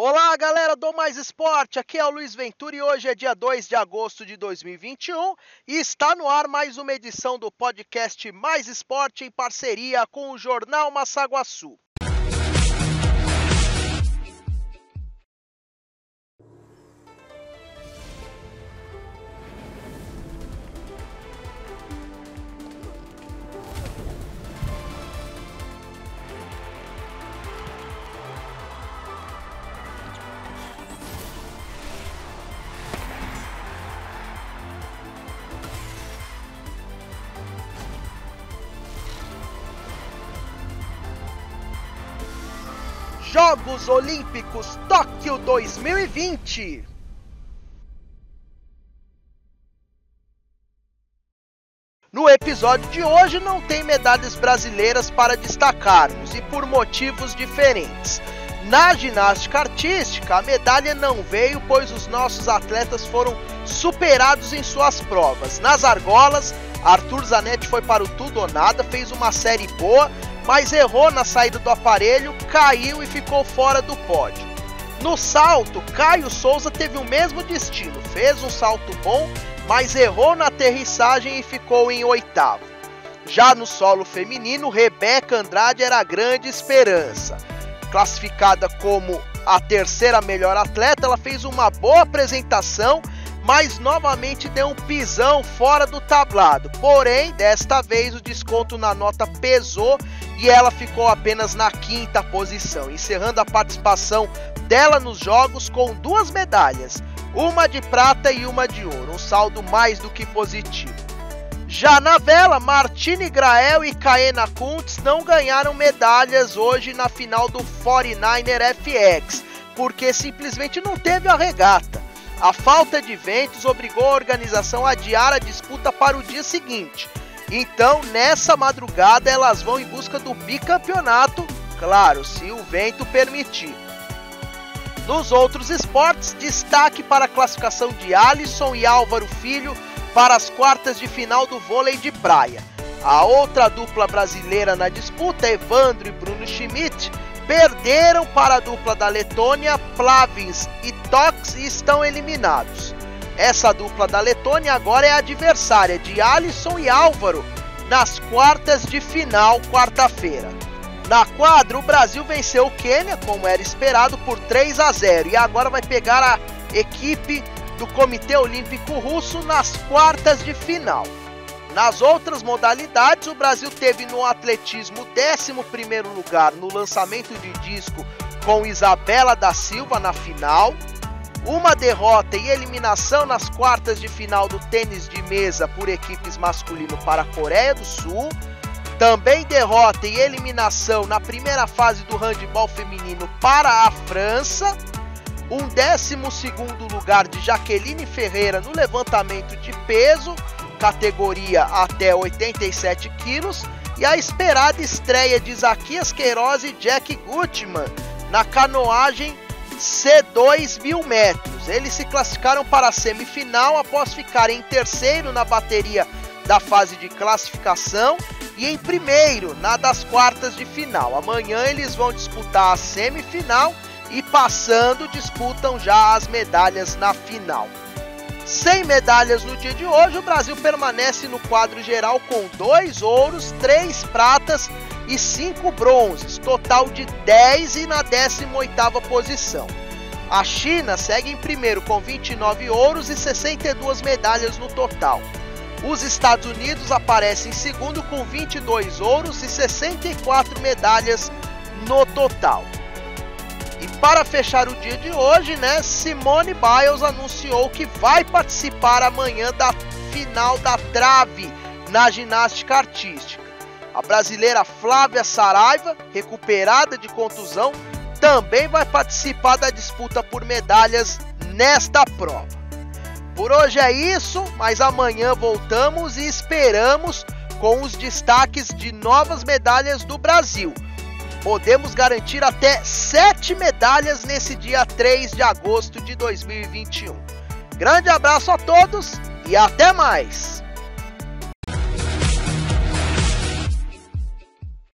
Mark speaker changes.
Speaker 1: Olá, galera do Mais Esporte. Aqui é o Luiz Ventura e hoje é dia 2 de agosto de 2021 e está no ar mais uma edição do podcast Mais Esporte em parceria com o Jornal Massaguaçu. Jogos Olímpicos Tóquio 2020. No episódio de hoje não tem medalhas brasileiras para destacarmos e por motivos diferentes. Na ginástica artística, a medalha não veio pois os nossos atletas foram superados em suas provas. Nas argolas, Arthur Zanetti foi para o tudo ou nada, fez uma série boa, mas errou na saída do aparelho, caiu e ficou fora do pódio. No salto, Caio Souza teve o mesmo destino, fez um salto bom, mas errou na aterrissagem e ficou em oitavo. Já no solo feminino, Rebeca Andrade era a grande esperança. Classificada como a terceira melhor atleta, ela fez uma boa apresentação mas novamente deu um pisão fora do tablado. Porém, desta vez o desconto na nota pesou e ela ficou apenas na quinta posição, encerrando a participação dela nos jogos com duas medalhas, uma de prata e uma de ouro, um saldo mais do que positivo. Já na vela, Martine Grael e Kaena Kuntz não ganharam medalhas hoje na final do 49er FX, porque simplesmente não teve a regata. A falta de ventos obrigou a organização a adiar a disputa para o dia seguinte. Então, nessa madrugada, elas vão em busca do bicampeonato, claro, se o vento permitir. Nos outros esportes, destaque para a classificação de Alisson e Álvaro Filho para as quartas de final do vôlei de praia. A outra dupla brasileira na disputa, Evandro e Bruno Schmidt, perderam para a dupla da Letônia, Plavins e Tox e estão eliminados. Essa dupla da Letônia agora é adversária de Alisson e Álvaro nas quartas de final, quarta-feira. Na quadra, o Brasil venceu o Quênia, como era esperado, por 3 a 0 e agora vai pegar a equipe do Comitê Olímpico Russo nas quartas de final. Nas outras modalidades, o Brasil teve no atletismo 11 lugar no lançamento de disco com Isabela da Silva na final, uma derrota e eliminação nas quartas de final do tênis de mesa por equipes masculino para a Coreia do Sul, também derrota e eliminação na primeira fase do handebol feminino para a França, um 12 lugar de Jaqueline Ferreira no levantamento de peso categoria até 87 quilos, e a esperada estreia de Zaquias Queiroz e Jack Gutman na canoagem C2 mil metros. Eles se classificaram para a semifinal após ficarem em terceiro na bateria da fase de classificação e em primeiro na das quartas de final. Amanhã eles vão disputar a semifinal e passando disputam já as medalhas na final. Sem medalhas no dia de hoje, o Brasil permanece no quadro geral com dois ouros, três pratas e cinco bronzes, total de 10 e na 18ª posição. A China segue em primeiro com 29 ouros e 62 medalhas no total. Os Estados Unidos aparecem em segundo com 22 ouros e 64 medalhas no total. E para fechar o dia de hoje, né, Simone Biles anunciou que vai participar amanhã da final da trave na ginástica artística. A brasileira Flávia Saraiva, recuperada de contusão, também vai participar da disputa por medalhas nesta prova. Por hoje é isso, mas amanhã voltamos e esperamos com os destaques de novas medalhas do Brasil podemos garantir até 7 medalhas nesse dia 3 de agosto de 2021. Grande abraço a todos e até mais!